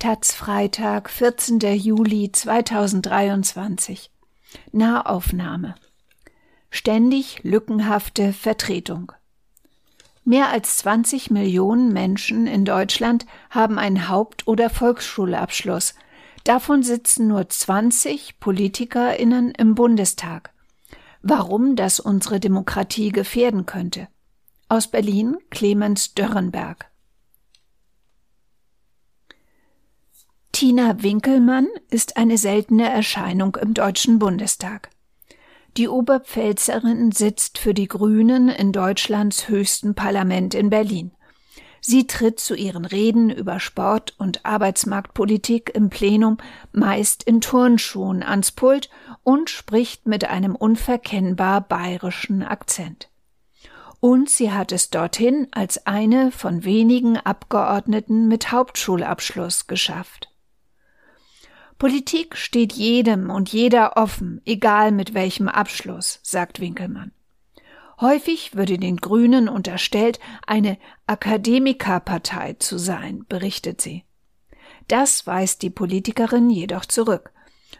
Taz Freitag, 14. Juli 2023. Nahaufnahme. Ständig lückenhafte Vertretung. Mehr als 20 Millionen Menschen in Deutschland haben einen Haupt- oder Volksschulabschluss. Davon sitzen nur 20 PolitikerInnen im Bundestag. Warum das unsere Demokratie gefährden könnte? Aus Berlin Clemens Dörrenberg. Tina Winkelmann ist eine seltene Erscheinung im Deutschen Bundestag. Die Oberpfälzerin sitzt für die Grünen in Deutschlands höchsten Parlament in Berlin. Sie tritt zu ihren Reden über Sport und Arbeitsmarktpolitik im Plenum meist in Turnschuhen ans Pult und spricht mit einem unverkennbar bayerischen Akzent. Und sie hat es dorthin als eine von wenigen Abgeordneten mit Hauptschulabschluss geschafft. Politik steht jedem und jeder offen, egal mit welchem Abschluss, sagt Winkelmann. Häufig würde den Grünen unterstellt, eine Akademikerpartei zu sein, berichtet sie. Das weist die Politikerin jedoch zurück.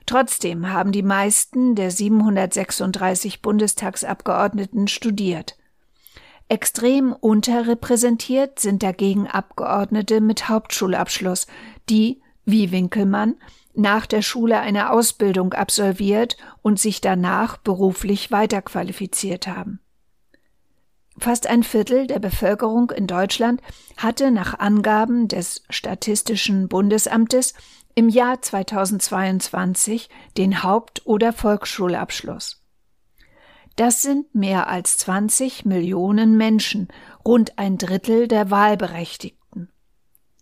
Trotzdem haben die meisten der 736 Bundestagsabgeordneten studiert. Extrem unterrepräsentiert sind dagegen Abgeordnete mit Hauptschulabschluss, die, wie Winkelmann, nach der Schule eine Ausbildung absolviert und sich danach beruflich weiterqualifiziert haben. Fast ein Viertel der Bevölkerung in Deutschland hatte nach Angaben des Statistischen Bundesamtes im Jahr 2022 den Haupt- oder Volksschulabschluss. Das sind mehr als 20 Millionen Menschen, rund ein Drittel der Wahlberechtigten.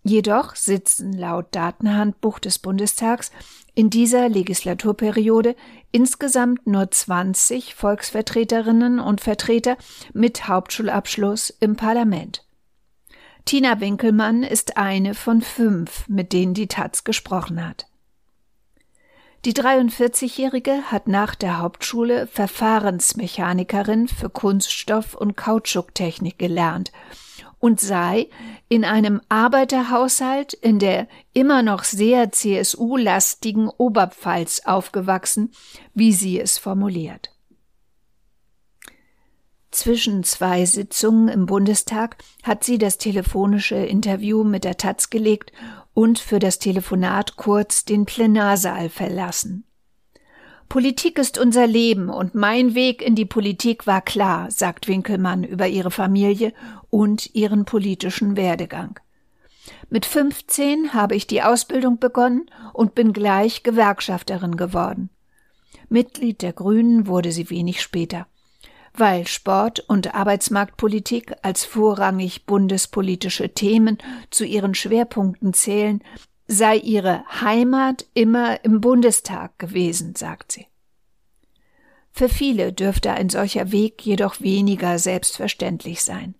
Jedoch sitzen laut Datenhandbuch des Bundestags in dieser Legislaturperiode insgesamt nur 20 Volksvertreterinnen und Vertreter mit Hauptschulabschluss im Parlament. Tina Winkelmann ist eine von fünf, mit denen die Taz gesprochen hat. Die 43-Jährige hat nach der Hauptschule Verfahrensmechanikerin für Kunststoff- und Kautschuktechnik gelernt und sei in einem Arbeiterhaushalt in der immer noch sehr CSU-lastigen Oberpfalz aufgewachsen, wie sie es formuliert. Zwischen zwei Sitzungen im Bundestag hat sie das telefonische Interview mit der Taz gelegt und für das Telefonat kurz den Plenarsaal verlassen. Politik ist unser Leben und mein Weg in die Politik war klar, sagt Winkelmann über ihre Familie und ihren politischen Werdegang. Mit 15 habe ich die Ausbildung begonnen und bin gleich Gewerkschafterin geworden. Mitglied der Grünen wurde sie wenig später. Weil Sport und Arbeitsmarktpolitik als vorrangig bundespolitische Themen zu ihren Schwerpunkten zählen, sei ihre Heimat immer im Bundestag gewesen, sagt sie. Für viele dürfte ein solcher Weg jedoch weniger selbstverständlich sein.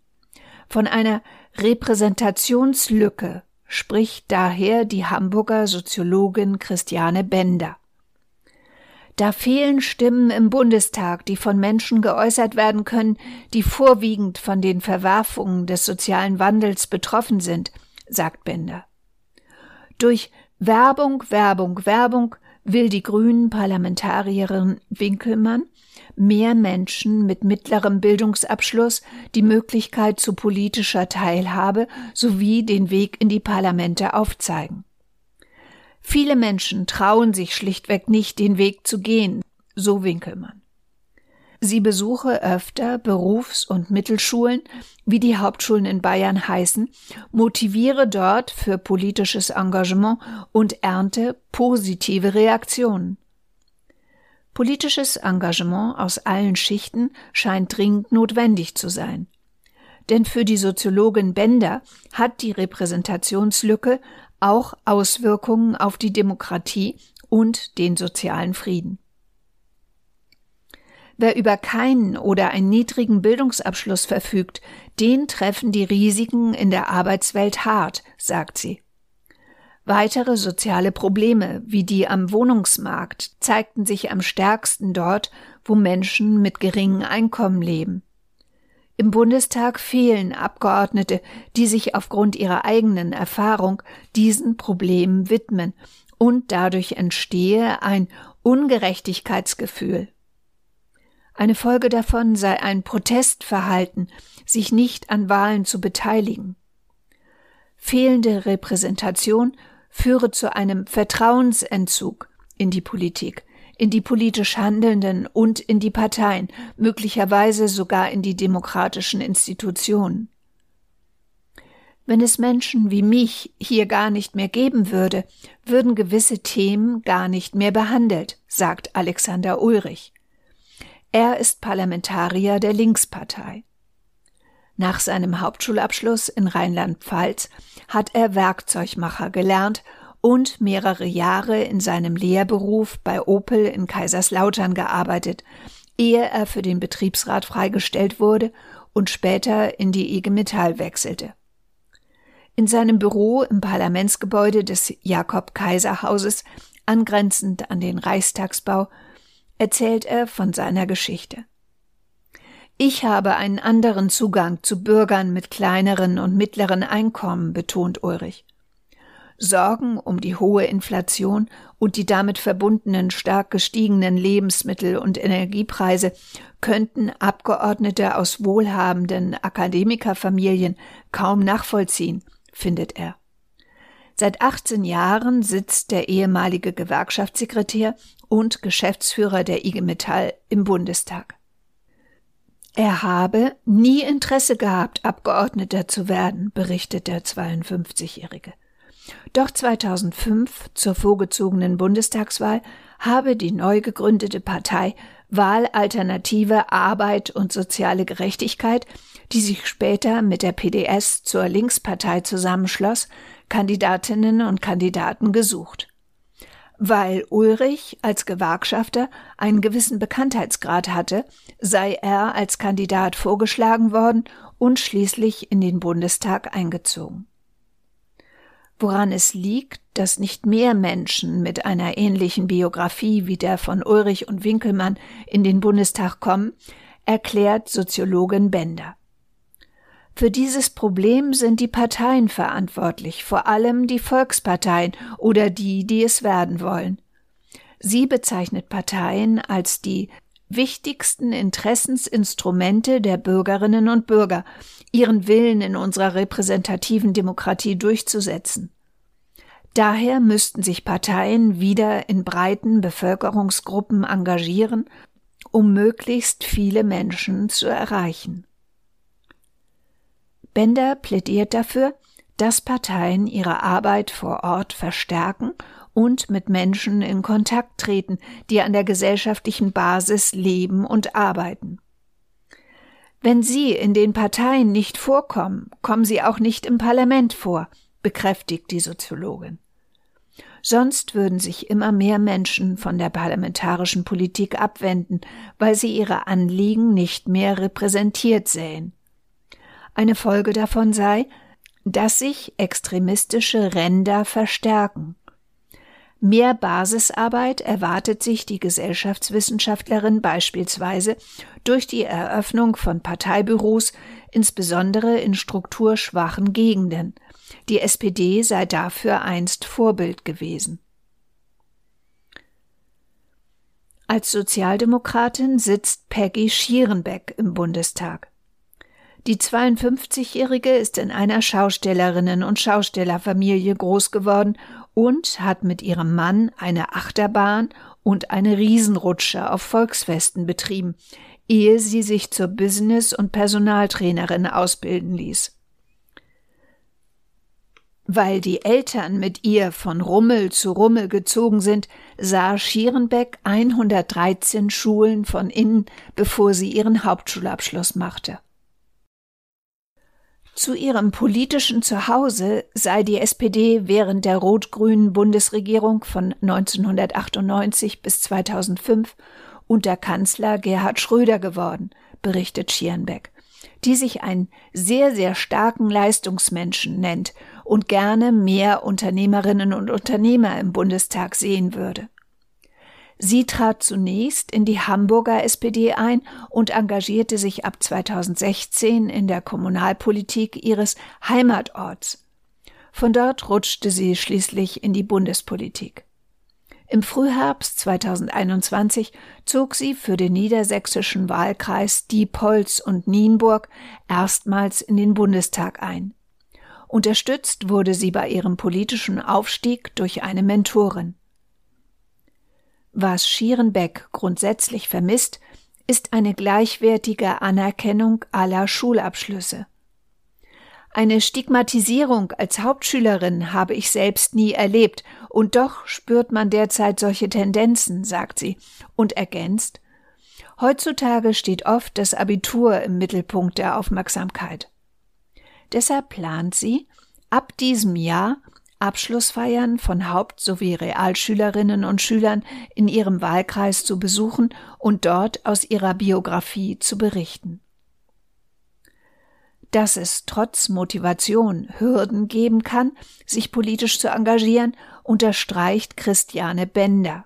Von einer Repräsentationslücke spricht daher die Hamburger Soziologin Christiane Bender. Da fehlen Stimmen im Bundestag, die von Menschen geäußert werden können, die vorwiegend von den Verwerfungen des sozialen Wandels betroffen sind, sagt Bender. Durch Werbung, Werbung, Werbung will die grünen Parlamentarierin Winkelmann mehr Menschen mit mittlerem Bildungsabschluss die Möglichkeit zu politischer Teilhabe sowie den Weg in die Parlamente aufzeigen. Viele Menschen trauen sich schlichtweg nicht, den Weg zu gehen, so Winkelmann. Sie besuche öfter Berufs- und Mittelschulen, wie die Hauptschulen in Bayern heißen, motiviere dort für politisches Engagement und ernte positive Reaktionen. Politisches Engagement aus allen Schichten scheint dringend notwendig zu sein. Denn für die Soziologin Bender hat die Repräsentationslücke auch Auswirkungen auf die Demokratie und den sozialen Frieden. Wer über keinen oder einen niedrigen Bildungsabschluss verfügt, den treffen die Risiken in der Arbeitswelt hart, sagt sie. Weitere soziale Probleme wie die am Wohnungsmarkt zeigten sich am stärksten dort, wo Menschen mit geringem Einkommen leben. Im Bundestag fehlen Abgeordnete, die sich aufgrund ihrer eigenen Erfahrung diesen Problemen widmen, und dadurch entstehe ein Ungerechtigkeitsgefühl. Eine Folge davon sei ein Protestverhalten, sich nicht an Wahlen zu beteiligen. Fehlende Repräsentation führe zu einem Vertrauensentzug in die Politik, in die politisch Handelnden und in die Parteien, möglicherweise sogar in die demokratischen Institutionen. Wenn es Menschen wie mich hier gar nicht mehr geben würde, würden gewisse Themen gar nicht mehr behandelt, sagt Alexander Ulrich. Er ist Parlamentarier der Linkspartei. Nach seinem Hauptschulabschluss in Rheinland-Pfalz hat er Werkzeugmacher gelernt und mehrere Jahre in seinem Lehrberuf bei Opel in Kaiserslautern gearbeitet, ehe er für den Betriebsrat freigestellt wurde und später in die IG Metall wechselte. In seinem Büro im Parlamentsgebäude des Jakob Kaiser Hauses, angrenzend an den Reichstagsbau, erzählt er von seiner Geschichte. Ich habe einen anderen Zugang zu Bürgern mit kleineren und mittleren Einkommen, betont Ulrich. Sorgen um die hohe Inflation und die damit verbundenen stark gestiegenen Lebensmittel- und Energiepreise könnten Abgeordnete aus wohlhabenden Akademikerfamilien kaum nachvollziehen, findet er. Seit 18 Jahren sitzt der ehemalige Gewerkschaftssekretär und Geschäftsführer der IG Metall im Bundestag. Er habe nie Interesse gehabt, Abgeordneter zu werden, berichtet der 52-Jährige. Doch 2005 zur vorgezogenen Bundestagswahl habe die neu gegründete Partei Wahlalternative Arbeit und soziale Gerechtigkeit, die sich später mit der PDS zur Linkspartei zusammenschloss, Kandidatinnen und Kandidaten gesucht. Weil Ulrich als Gewerkschafter einen gewissen Bekanntheitsgrad hatte, sei er als Kandidat vorgeschlagen worden und schließlich in den Bundestag eingezogen woran es liegt, dass nicht mehr Menschen mit einer ähnlichen Biografie wie der von Ulrich und Winkelmann in den Bundestag kommen, erklärt Soziologin Bender. Für dieses Problem sind die Parteien verantwortlich, vor allem die Volksparteien oder die, die es werden wollen. Sie bezeichnet Parteien als die wichtigsten Interessensinstrumente der Bürgerinnen und Bürger, ihren Willen in unserer repräsentativen Demokratie durchzusetzen. Daher müssten sich Parteien wieder in breiten Bevölkerungsgruppen engagieren, um möglichst viele Menschen zu erreichen. Bender plädiert dafür, dass Parteien ihre Arbeit vor Ort verstärken und mit Menschen in Kontakt treten, die an der gesellschaftlichen Basis leben und arbeiten. Wenn Sie in den Parteien nicht vorkommen, kommen Sie auch nicht im Parlament vor, bekräftigt die Soziologin. Sonst würden sich immer mehr Menschen von der parlamentarischen Politik abwenden, weil sie ihre Anliegen nicht mehr repräsentiert sähen. Eine Folge davon sei, dass sich extremistische Ränder verstärken. Mehr Basisarbeit erwartet sich die Gesellschaftswissenschaftlerin beispielsweise durch die Eröffnung von Parteibüros, insbesondere in strukturschwachen Gegenden. Die SPD sei dafür einst Vorbild gewesen. Als Sozialdemokratin sitzt Peggy Schierenbeck im Bundestag. Die 52-Jährige ist in einer Schaustellerinnen- und Schaustellerfamilie groß geworden und hat mit ihrem Mann eine Achterbahn und eine Riesenrutsche auf Volksfesten betrieben, ehe sie sich zur Business- und Personaltrainerin ausbilden ließ. Weil die Eltern mit ihr von Rummel zu Rummel gezogen sind, sah Schierenbeck 113 Schulen von innen, bevor sie ihren Hauptschulabschluss machte. Zu ihrem politischen Zuhause sei die SPD während der rot-grünen Bundesregierung von 1998 bis 2005 unter Kanzler Gerhard Schröder geworden, berichtet Schierenbeck, die sich einen sehr, sehr starken Leistungsmenschen nennt und gerne mehr Unternehmerinnen und Unternehmer im Bundestag sehen würde. Sie trat zunächst in die Hamburger SPD ein und engagierte sich ab 2016 in der Kommunalpolitik ihres Heimatorts. Von dort rutschte sie schließlich in die Bundespolitik. Im Frühherbst 2021 zog sie für den niedersächsischen Wahlkreis Diepholz und Nienburg erstmals in den Bundestag ein. Unterstützt wurde sie bei ihrem politischen Aufstieg durch eine Mentorin. Was Schierenbeck grundsätzlich vermisst, ist eine gleichwertige Anerkennung aller Schulabschlüsse. Eine Stigmatisierung als Hauptschülerin habe ich selbst nie erlebt, und doch spürt man derzeit solche Tendenzen, sagt sie, und ergänzt Heutzutage steht oft das Abitur im Mittelpunkt der Aufmerksamkeit. Deshalb plant sie, ab diesem Jahr Abschlussfeiern von Haupt- sowie Realschülerinnen und Schülern in ihrem Wahlkreis zu besuchen und dort aus ihrer Biografie zu berichten. Dass es trotz Motivation Hürden geben kann, sich politisch zu engagieren, unterstreicht Christiane Bender.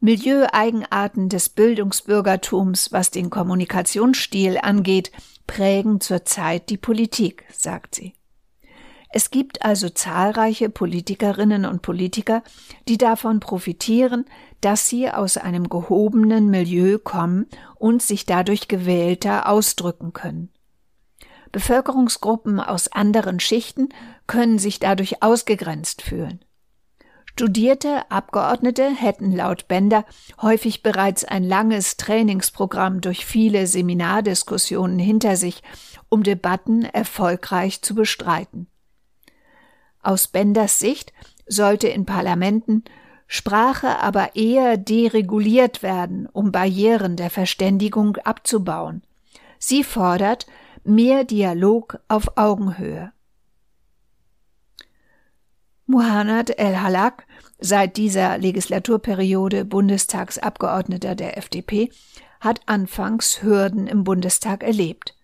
Milieueigenarten des Bildungsbürgertums, was den Kommunikationsstil angeht, prägen zurzeit die Politik, sagt sie. Es gibt also zahlreiche Politikerinnen und Politiker, die davon profitieren, dass sie aus einem gehobenen Milieu kommen und sich dadurch gewählter ausdrücken können. Bevölkerungsgruppen aus anderen Schichten können sich dadurch ausgegrenzt fühlen. Studierte Abgeordnete hätten laut Bender häufig bereits ein langes Trainingsprogramm durch viele Seminardiskussionen hinter sich, um Debatten erfolgreich zu bestreiten. Aus Benders Sicht sollte in Parlamenten Sprache aber eher dereguliert werden, um Barrieren der Verständigung abzubauen. Sie fordert, mehr Dialog auf Augenhöhe. Muhannad El-Halak, seit dieser Legislaturperiode Bundestagsabgeordneter der FDP, hat anfangs Hürden im Bundestag erlebt.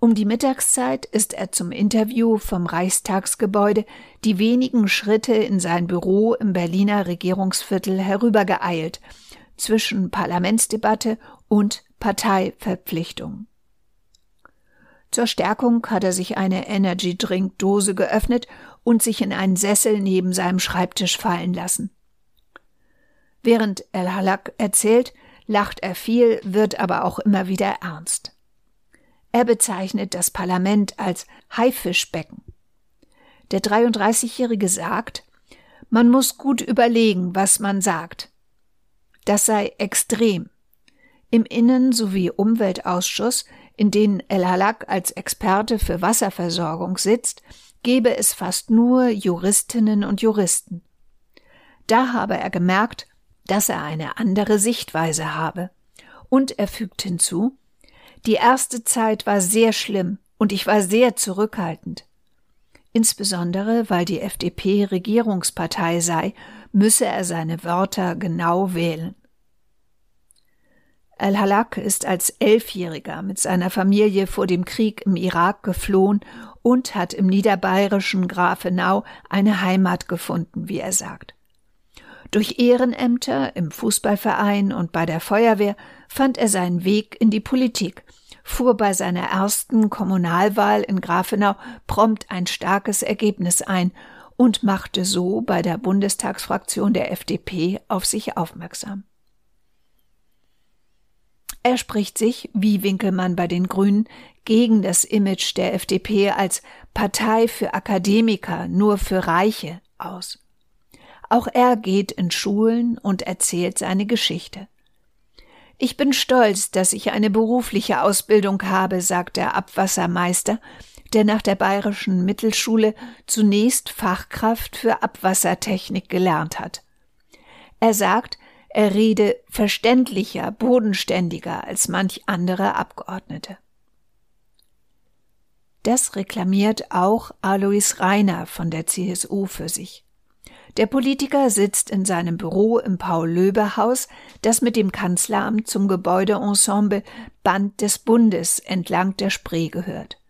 Um die Mittagszeit ist er zum Interview vom Reichstagsgebäude die wenigen Schritte in sein Büro im Berliner Regierungsviertel herübergeeilt, zwischen Parlamentsdebatte und Parteiverpflichtung. Zur Stärkung hat er sich eine Energy Drink Dose geöffnet und sich in einen Sessel neben seinem Schreibtisch fallen lassen. Während El Halak erzählt, lacht er viel, wird aber auch immer wieder ernst. Er bezeichnet das Parlament als Haifischbecken. Der 33-Jährige sagt, man muss gut überlegen, was man sagt. Das sei extrem. Im Innen- sowie Umweltausschuss in denen El Halak als Experte für Wasserversorgung sitzt, gebe es fast nur Juristinnen und Juristen. Da habe er gemerkt, dass er eine andere Sichtweise habe. Und er fügt hinzu, die erste Zeit war sehr schlimm und ich war sehr zurückhaltend. Insbesondere weil die FDP Regierungspartei sei, müsse er seine Wörter genau wählen. Al-Halak ist als Elfjähriger mit seiner Familie vor dem Krieg im Irak geflohen und hat im niederbayerischen Grafenau eine Heimat gefunden, wie er sagt. Durch Ehrenämter im Fußballverein und bei der Feuerwehr fand er seinen Weg in die Politik, fuhr bei seiner ersten Kommunalwahl in Grafenau prompt ein starkes Ergebnis ein und machte so bei der Bundestagsfraktion der FDP auf sich aufmerksam. Er spricht sich, wie Winkelmann bei den Grünen, gegen das Image der FDP als Partei für Akademiker, nur für Reiche aus. Auch er geht in Schulen und erzählt seine Geschichte. Ich bin stolz, dass ich eine berufliche Ausbildung habe, sagt der Abwassermeister, der nach der bayerischen Mittelschule zunächst Fachkraft für Abwassertechnik gelernt hat. Er sagt, er rede verständlicher, bodenständiger als manch andere Abgeordnete. Das reklamiert auch Alois Reiner von der CSU für sich. Der Politiker sitzt in seinem Büro im Paul-Löbe-Haus, das mit dem Kanzleramt zum Gebäudeensemble Band des Bundes entlang der Spree gehört.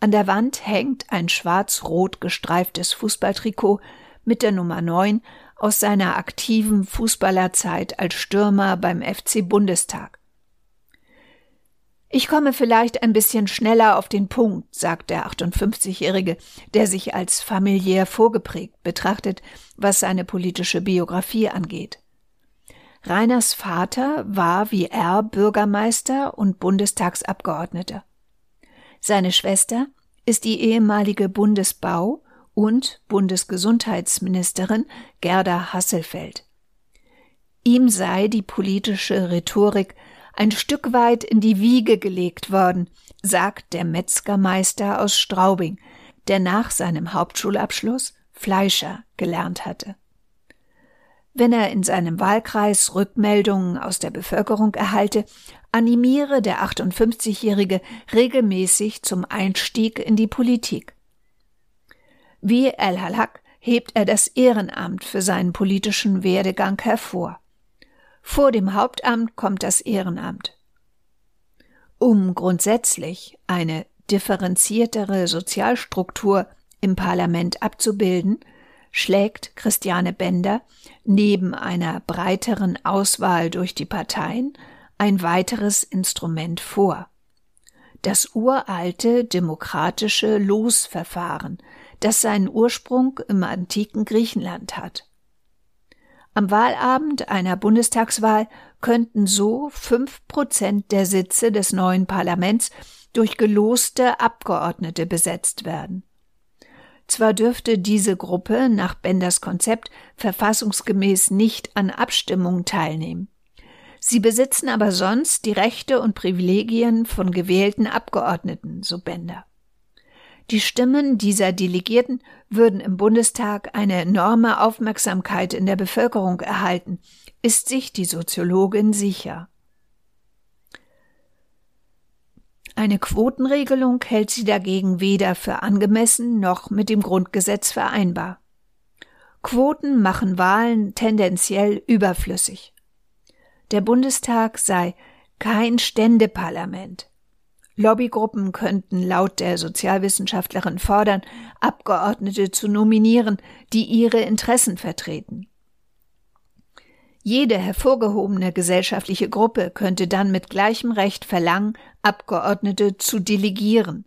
An der Wand hängt ein schwarz-rot gestreiftes Fußballtrikot mit der Nummer 9 aus seiner aktiven Fußballerzeit als Stürmer beim FC Bundestag. Ich komme vielleicht ein bisschen schneller auf den Punkt, sagt der 58-Jährige, der sich als familiär vorgeprägt betrachtet, was seine politische Biografie angeht. Reiners Vater war wie er Bürgermeister und Bundestagsabgeordneter. Seine Schwester ist die ehemalige Bundesbau- und Bundesgesundheitsministerin Gerda Hasselfeld. Ihm sei die politische Rhetorik ein Stück weit in die Wiege gelegt worden, sagt der Metzgermeister aus Straubing, der nach seinem Hauptschulabschluss Fleischer gelernt hatte. Wenn er in seinem Wahlkreis Rückmeldungen aus der Bevölkerung erhalte, animiere der 58-Jährige regelmäßig zum Einstieg in die Politik. Wie El-Halak hebt er das Ehrenamt für seinen politischen Werdegang hervor. Vor dem Hauptamt kommt das Ehrenamt. Um grundsätzlich eine differenziertere Sozialstruktur im Parlament abzubilden, schlägt Christiane Bender neben einer breiteren Auswahl durch die Parteien ein weiteres Instrument vor. Das uralte demokratische Losverfahren, das seinen Ursprung im antiken Griechenland hat. Am Wahlabend einer Bundestagswahl könnten so fünf Prozent der Sitze des neuen Parlaments durch geloste Abgeordnete besetzt werden. Zwar dürfte diese Gruppe nach Benders Konzept verfassungsgemäß nicht an Abstimmungen teilnehmen. Sie besitzen aber sonst die Rechte und Privilegien von gewählten Abgeordneten, so Bender. Die Stimmen dieser Delegierten würden im Bundestag eine enorme Aufmerksamkeit in der Bevölkerung erhalten, ist sich die Soziologin sicher. Eine Quotenregelung hält sie dagegen weder für angemessen noch mit dem Grundgesetz vereinbar. Quoten machen Wahlen tendenziell überflüssig. Der Bundestag sei kein Ständeparlament. Lobbygruppen könnten laut der Sozialwissenschaftlerin fordern, Abgeordnete zu nominieren, die ihre Interessen vertreten. Jede hervorgehobene gesellschaftliche Gruppe könnte dann mit gleichem Recht verlangen, Abgeordnete zu delegieren.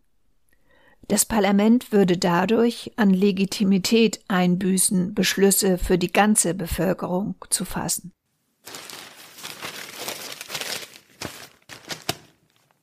Das Parlament würde dadurch an Legitimität einbüßen, Beschlüsse für die ganze Bevölkerung zu fassen.